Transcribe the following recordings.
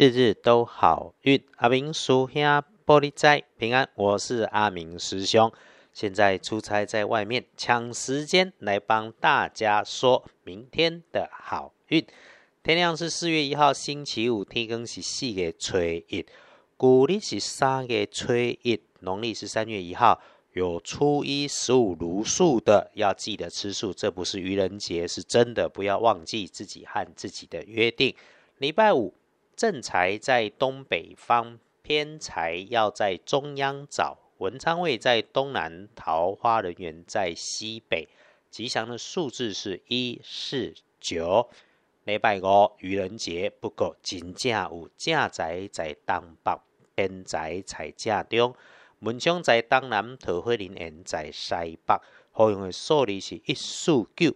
日日都好运。阿明叔兄玻璃仔平安，我是阿明师兄。现在出差在外面，抢时间来帮大家说明天的好运。天亮是四月一号星期五，天更是四月初一，古历是三月初一，农历是三月一号。有初一十五如数的，要记得吃素，这不是愚人节，是真的，不要忘记自己和自己的约定。礼拜五正财在东北方，偏财要在中央找，文昌位在东南，桃花人员在西北。吉祥的数字是一四九。礼拜五愚人节，不过真正有正财在东北，偏财在正中。文昌在东南，桃花人缘在西北。好用的数字是一四九，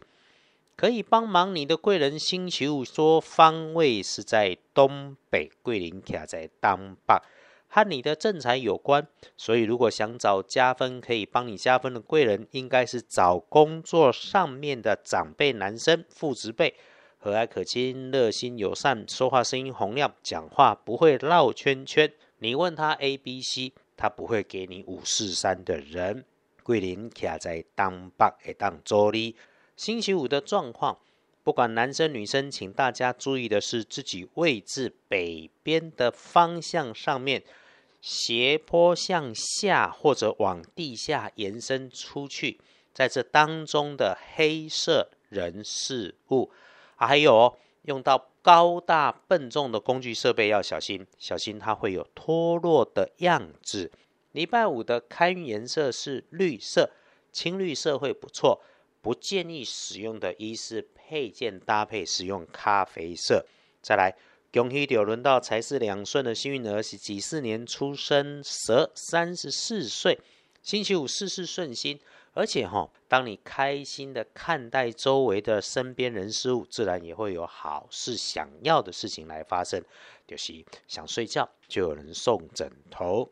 可以帮忙你的贵人星球说方位是在东北，桂林卡在东北，和你的正财有关。所以如果想找加分可以帮你加分的贵人，应该是找工作上面的长辈男生、父职辈，和蔼可亲、热心友善，说话声音洪亮，讲话不会绕圈圈。你问他 A、B、C。他不会给你五四三的人。桂林卡在东北会当助理。星期五的状况，不管男生女生，请大家注意的是自己位置北边的方向上面，斜坡向下或者往地下延伸出去，在这当中的黑色人事物，还有哦用到。高大笨重的工具设备要小心，小心它会有脱落的样子。礼拜五的开运颜色是绿色，青绿色会不错。不建议使用的衣饰配件搭配使用咖啡色。再来，恭喜有轮到财势两顺的幸运儿是几四年出生蛇，三十四岁，星期五事事顺心。而且哈，当你开心的看待周围的身边人事物，自然也会有好事、想要的事情来发生。就是想睡觉，就有人送枕头。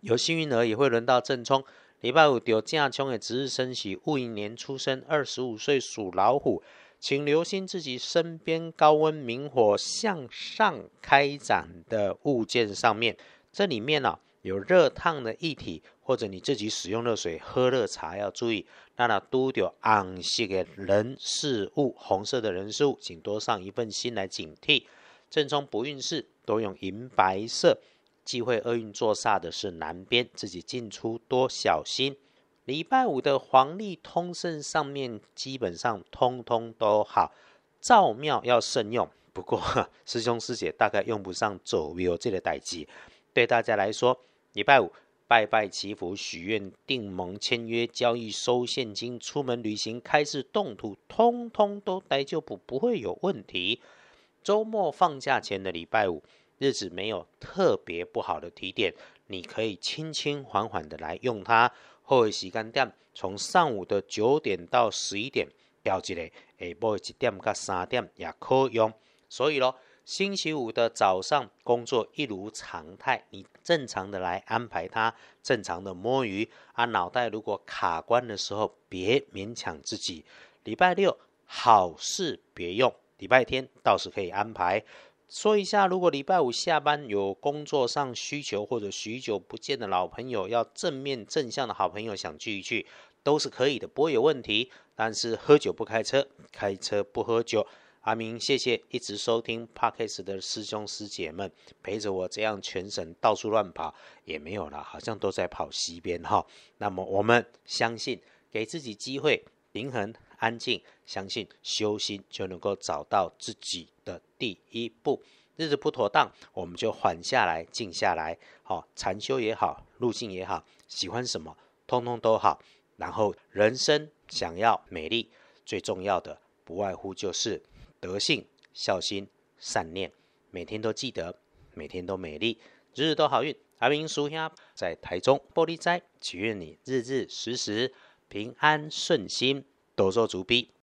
有幸运儿也会轮到正冲。礼拜五丢正冲的值日生喜戊寅年出生，二十五岁属老虎，请留心自己身边高温明火向上开展的物件上面，这里面呢。有热烫的液体，或者你自己使用热水喝热茶要注意。那那都有暗色的人事物，红色的人事物，请多上一份心来警惕。正冲不运势，多用银白色。忌讳厄运坐煞的是南边，自己进出多小心。礼拜五的黄历通胜上面基本上通通都好，造庙要慎用。不过师兄师姐大概用不上走庙这个代机，对大家来说。礼拜五拜拜祈福许愿订盟签约交易收现金出门旅行开市动土通通都待就不不会有问题。周末放假前的礼拜五日子没有特别不好的提点，你可以轻轻缓缓的来用它。后尾时间点从上午的九点到十一点调起来，下晡一点到三点也可用。所以咯。星期五的早上工作一如常态，你正常的来安排它，正常的摸鱼啊。脑袋如果卡关的时候，别勉强自己。礼拜六好事别用，礼拜天倒是可以安排。说一下，如果礼拜五下班有工作上需求，或者许久不见的老朋友要正面正向的好朋友想聚一聚，都是可以的，不会有问题。但是喝酒不开车，开车不喝酒。阿明，谢谢一直收听 Podcast 的师兄师姐们，陪着我这样全省到处乱跑也没有了，好像都在跑西边哈。那么我们相信，给自己机会，平衡、安静，相信修心就能够找到自己的第一步。日子不妥当，我们就缓下来，静下来，好禅修也好，路径也好，喜欢什么，通通都好。然后人生想要美丽，最重要的不外乎就是。德性、孝心、善念，每天都记得，每天都美丽，日日都好运。阿明叔兄在台中玻璃斋，祈愿你日日时时平安顺心，多做足逼。